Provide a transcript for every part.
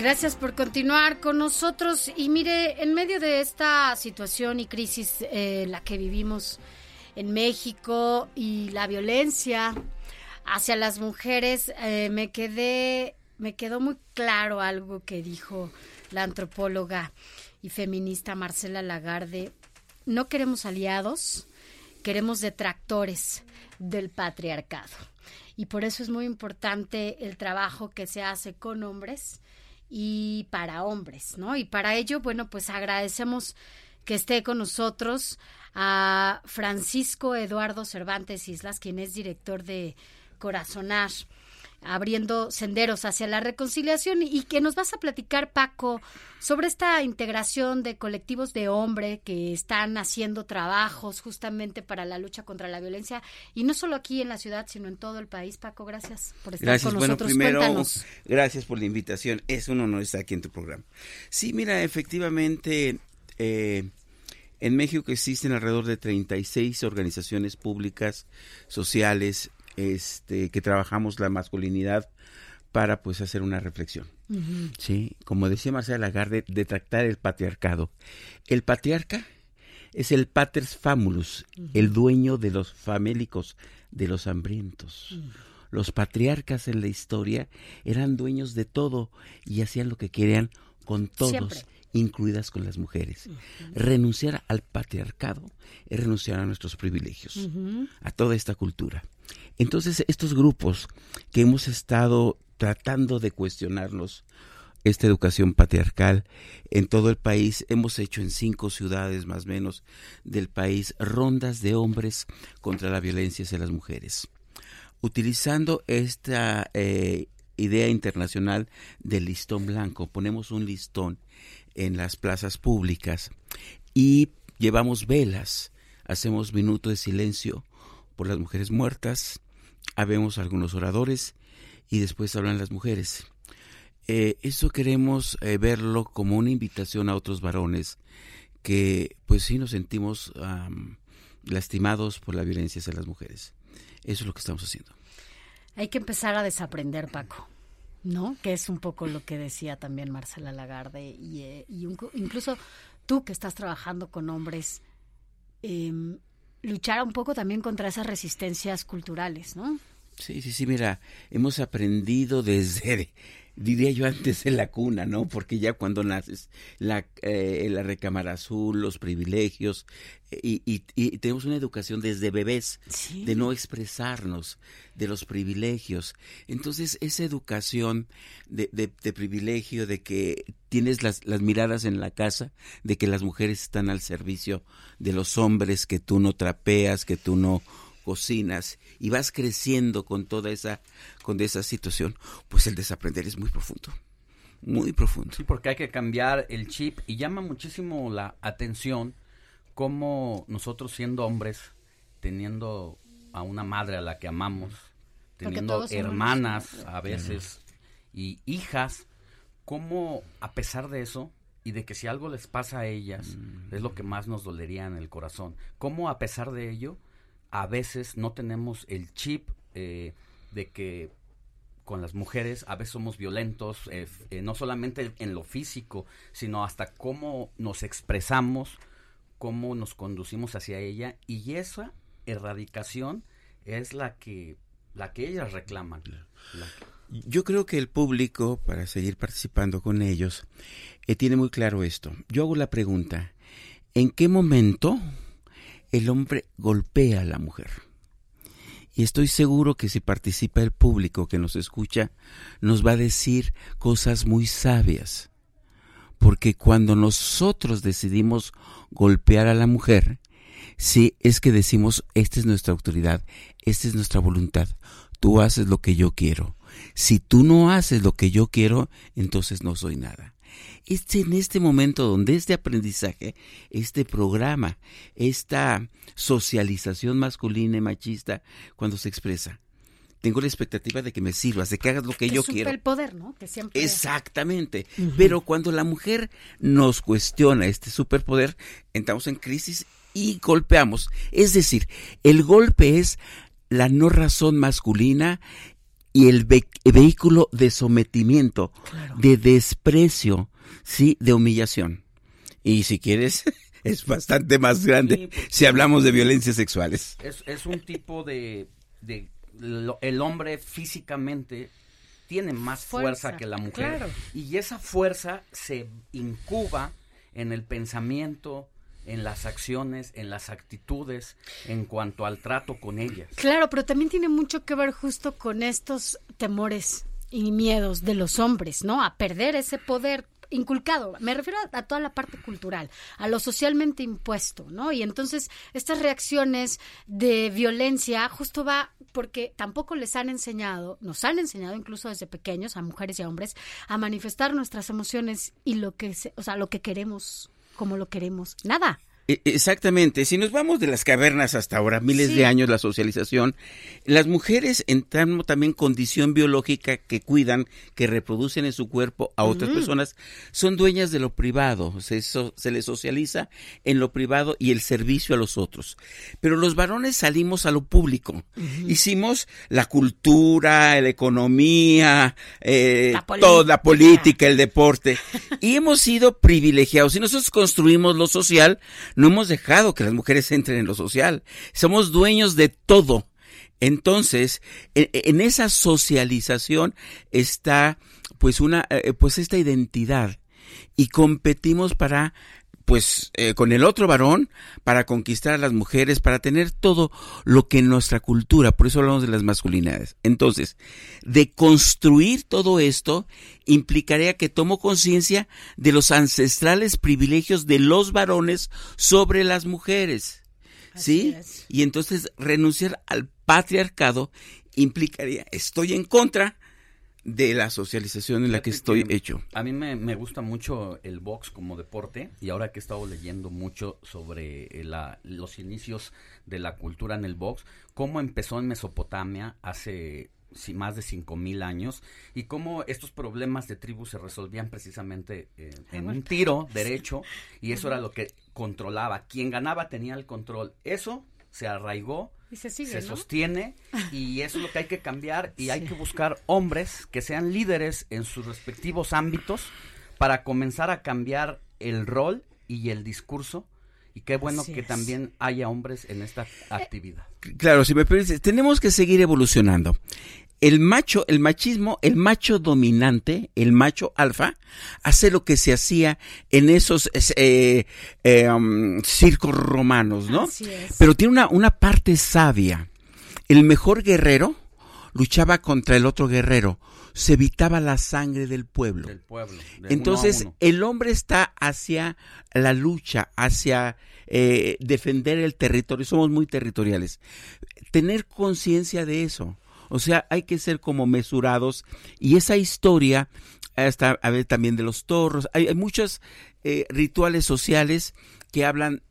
Gracias por continuar con nosotros. Y mire, en medio de esta situación y crisis eh, la que vivimos en México y la violencia hacia las mujeres, eh, me quedé, me quedó muy claro algo que dijo la antropóloga y feminista Marcela Lagarde. No queremos aliados, queremos detractores del patriarcado. Y por eso es muy importante el trabajo que se hace con hombres y para hombres, ¿no? Y para ello, bueno, pues agradecemos que esté con nosotros a Francisco Eduardo Cervantes Islas, quien es director de Corazonar, abriendo senderos hacia la reconciliación y que nos vas a platicar, Paco, sobre esta integración de colectivos de hombre que están haciendo trabajos justamente para la lucha contra la violencia y no solo aquí en la ciudad, sino en todo el país. Paco, gracias por estar gracias. con bueno, nosotros. Primero, gracias por la invitación. Es un honor estar aquí en tu programa. Sí, mira, efectivamente, eh, en México existen alrededor de 36 organizaciones públicas, sociales, este, que trabajamos la masculinidad para pues hacer una reflexión. Sí, como decía Marcela Lagarde, de tratar el patriarcado. El patriarca es el paters famulus, el dueño de los famélicos, de los hambrientos. Los patriarcas en la historia eran dueños de todo y hacían lo que querían con todos. Siempre. incluidas con las mujeres. Renunciar al patriarcado es renunciar a nuestros privilegios, a toda esta cultura. Entonces, estos grupos que hemos estado tratando de cuestionarnos esta educación patriarcal en todo el país, hemos hecho en cinco ciudades más o menos del país rondas de hombres contra la violencia hacia las mujeres. Utilizando esta eh, idea internacional del listón blanco, ponemos un listón en las plazas públicas y llevamos velas, hacemos minuto de silencio por las mujeres muertas, habemos algunos oradores y después hablan las mujeres. Eh, eso queremos eh, verlo como una invitación a otros varones que pues sí nos sentimos am, lastimados por la violencia hacia las mujeres. Eso es lo que estamos haciendo. Hay que empezar a desaprender, Paco. ¿No? Que es un poco lo que decía también Marcela Lagarde y, eh, y incluso tú que estás trabajando con hombres, em, luchar un poco también contra esas resistencias culturales, ¿no? Sí, sí, sí, mira, hemos aprendido desde, diría yo antes de la cuna, ¿no? Porque ya cuando naces, la, eh, la recámara azul, los privilegios, eh, y, y- y tenemos una educación desde bebés Sí. de no expresarnos, de los privilegios. Entonces, esa educación de, de- de privilegio, de que tienes las, las miradas en la casa, de que las mujeres están al servicio de los hombres, que tú no trapeas, que tú no cocinas y vas creciendo con toda esa con esa situación, pues el desaprender es muy profundo. Muy profundo. Sí, porque hay que cambiar el chip y llama muchísimo la atención cómo nosotros siendo hombres, teniendo a una madre a la que amamos, teniendo hermanas a veces y hijas, cómo a pesar de eso y de que si algo les pasa a ellas es lo que más nos dolería en el corazón, cómo a pesar de ello a veces no tenemos el chip eh, de que con las mujeres a veces somos violentos, eh, eh, no solamente en lo físico, sino hasta cómo nos expresamos, cómo nos conducimos hacia ella y esa erradicación es la que la que ellas reclaman. La que- Yo creo que el público, para seguir participando con ellos, eh, tiene muy claro esto. Yo hago la pregunta, ¿en qué momento el hombre golpea a la mujer? Y estoy seguro que si participa el público que nos escucha, nos va a decir cosas muy sabias. Porque cuando nosotros decidimos golpear a la mujer, sí es que decimos, esta es nuestra autoridad, esta es nuestra voluntad, tú haces lo que yo quiero. si tú no haces lo que yo quiero, entonces no soy nada. Es en este momento donde este aprendizaje, este programa, esta socialización masculina y machista, cuando se expresa, tengo la expectativa de que me sirvas, de que hagas lo que, yo quiero. el poder, ¿no? Que siempre... Exactamente. Pero cuando la mujer nos cuestiona este superpoder, entramos en crisis y golpeamos. Es decir, el golpe es la no razón masculina y el vehículo de sometimiento, de desprecio, sí, de humillación. Y si quieres, es bastante más grande si hablamos de violencias sexuales. Es, es un tipo de, de el hombre físicamente tiene más fuerza, que la mujer. Y esa fuerza se incuba en el pensamiento, en las acciones, en las actitudes, en cuanto al trato con ellas. Claro, pero también tiene mucho que ver justo con estos temores y miedos de los hombres, ¿no? A perder ese poder inculcado, me refiero a, toda la parte cultural, a lo socialmente impuesto, ¿no? Y entonces estas reacciones de violencia justo va porque tampoco les han enseñado, nos han enseñado incluso desde pequeños a mujeres y a hombres a manifestar nuestras emociones y lo que, o sea, lo que queremos, como lo queremos. Nada. E, exactamente, si nos vamos de las cavernas hasta ahora, miles de años, la socialización, las mujeres entran también condición biológica que cuidan, que reproducen en su cuerpo a otras personas, son dueñas de lo privado, se, se les socializa en lo privado y el servicio a los otros. Pero los varones salimos a lo público, hicimos la cultura, la economía, eh, toda la política, el deporte, y hemos sido privilegiados. Si nosotros construimos lo social, no hemos dejado que las mujeres entren en lo social. Somos dueños de todo. Entonces, en, esa socialización está pues una eh, pues esta identidad y competimos para pues eh, con el otro varón para conquistar a las mujeres, para tener todo lo que en nuestra cultura, por eso hablamos de las masculinidades. Entonces, de construir todo esto implicaría que tomo conciencia de los ancestrales privilegios de los varones sobre las mujeres. ¿Sí? Y entonces renunciar al patriarcado implicaría, estoy en contra de la socialización en la que estoy hecho. A mí me, gusta mucho el box como deporte y ahora que he estado leyendo mucho sobre eh, los inicios de la cultura en el box, cómo empezó en Mesopotamia hace más de cinco mil años y cómo estos problemas de tribu se resolvían precisamente eh, en un tiro derecho y eso era lo que controlaba. Quien ganaba tenía el control. Eso se arraigó se, sostiene y eso es lo que hay que cambiar y hay que buscar hombres que sean líderes en sus respectivos ámbitos para comenzar a cambiar el rol y el discurso y qué bueno que también haya hombres en esta actividad. Claro, si me permites, tenemos que seguir evolucionando el macho, el machismo, el macho dominante, el macho alfa, hace lo que se hacía en esos eh, eh, um, circos romanos, ¿no? Pero tiene una, una parte sabia. El mejor guerrero luchaba contra el otro guerrero, se evitaba la sangre del pueblo. Entonces, el hombre está hacia la lucha, hacia eh, defender el territorio. Somos muy territoriales. Tener conciencia de eso. O sea, hay que ser como mesurados. Y esa historia, está a ver también de los toros, hay, muchos eh, rituales sociales que hablan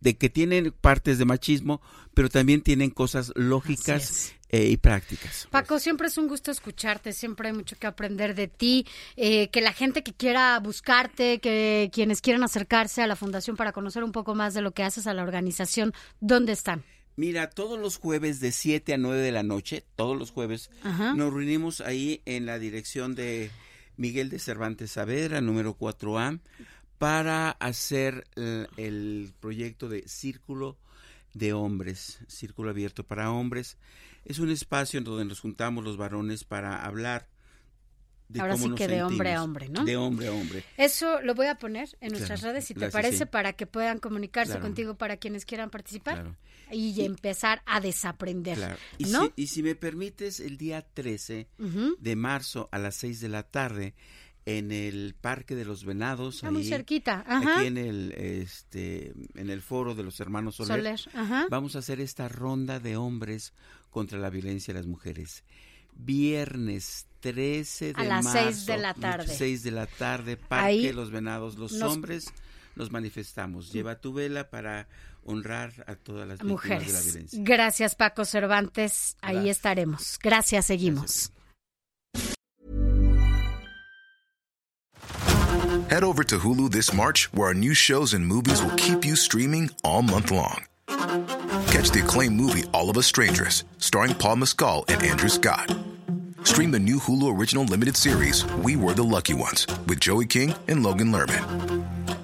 de que tienen partes de machismo, pero también tienen cosas lógicas eh, y prácticas. Paco, siempre es un gusto escucharte, siempre hay mucho que aprender de ti, eh, que la gente que quiera buscarte, que quienes quieran acercarse a la fundación para conocer un poco más de lo que haces a la organización, ¿dónde están? Mira, todos los jueves de 7 a 9 de la noche, todos los jueves, nos reunimos ahí en la dirección de Miguel de Cervantes Saavedra, número 4A, para hacer el, proyecto de Círculo de Hombres, Círculo Abierto para Hombres. Es un espacio en donde nos juntamos los varones para hablar Ahora sí que de hombre a hombre, ¿no? De hombre a hombre. Eso lo voy a poner en nuestras redes, si te parece, para que puedan comunicarse contigo para quienes quieran participar y, empezar a desaprender. Y, si, y, si, me permites, el día 13 de marzo a las 6 de la tarde, en el Parque de los Venados, muy cerquita, aquí en el este en el foro de los hermanos Soler, vamos a hacer esta ronda de hombres contra la violencia de las mujeres Viernes 13 de A las marzo. seis de la tarde. 6 de la tarde, Parque Ahí Los Venados. Los nos- hombres nos manifestamos. Mm. Lleva tu vela para honrar a todas las víctimas de la Mujeres. violencia. Gracias, Paco Cervantes. Ahí Gracias. estaremos. Gracias, seguimos. Head over to Hulu this March, where our new shows and movies will keep you streaming all month long. Catch the acclaimed movie All of Us Strangers, starring Paul Mescal and Andrew Scott. Stream the new Hulu original limited series We Were the Lucky Ones with Joey King and Logan Lerman.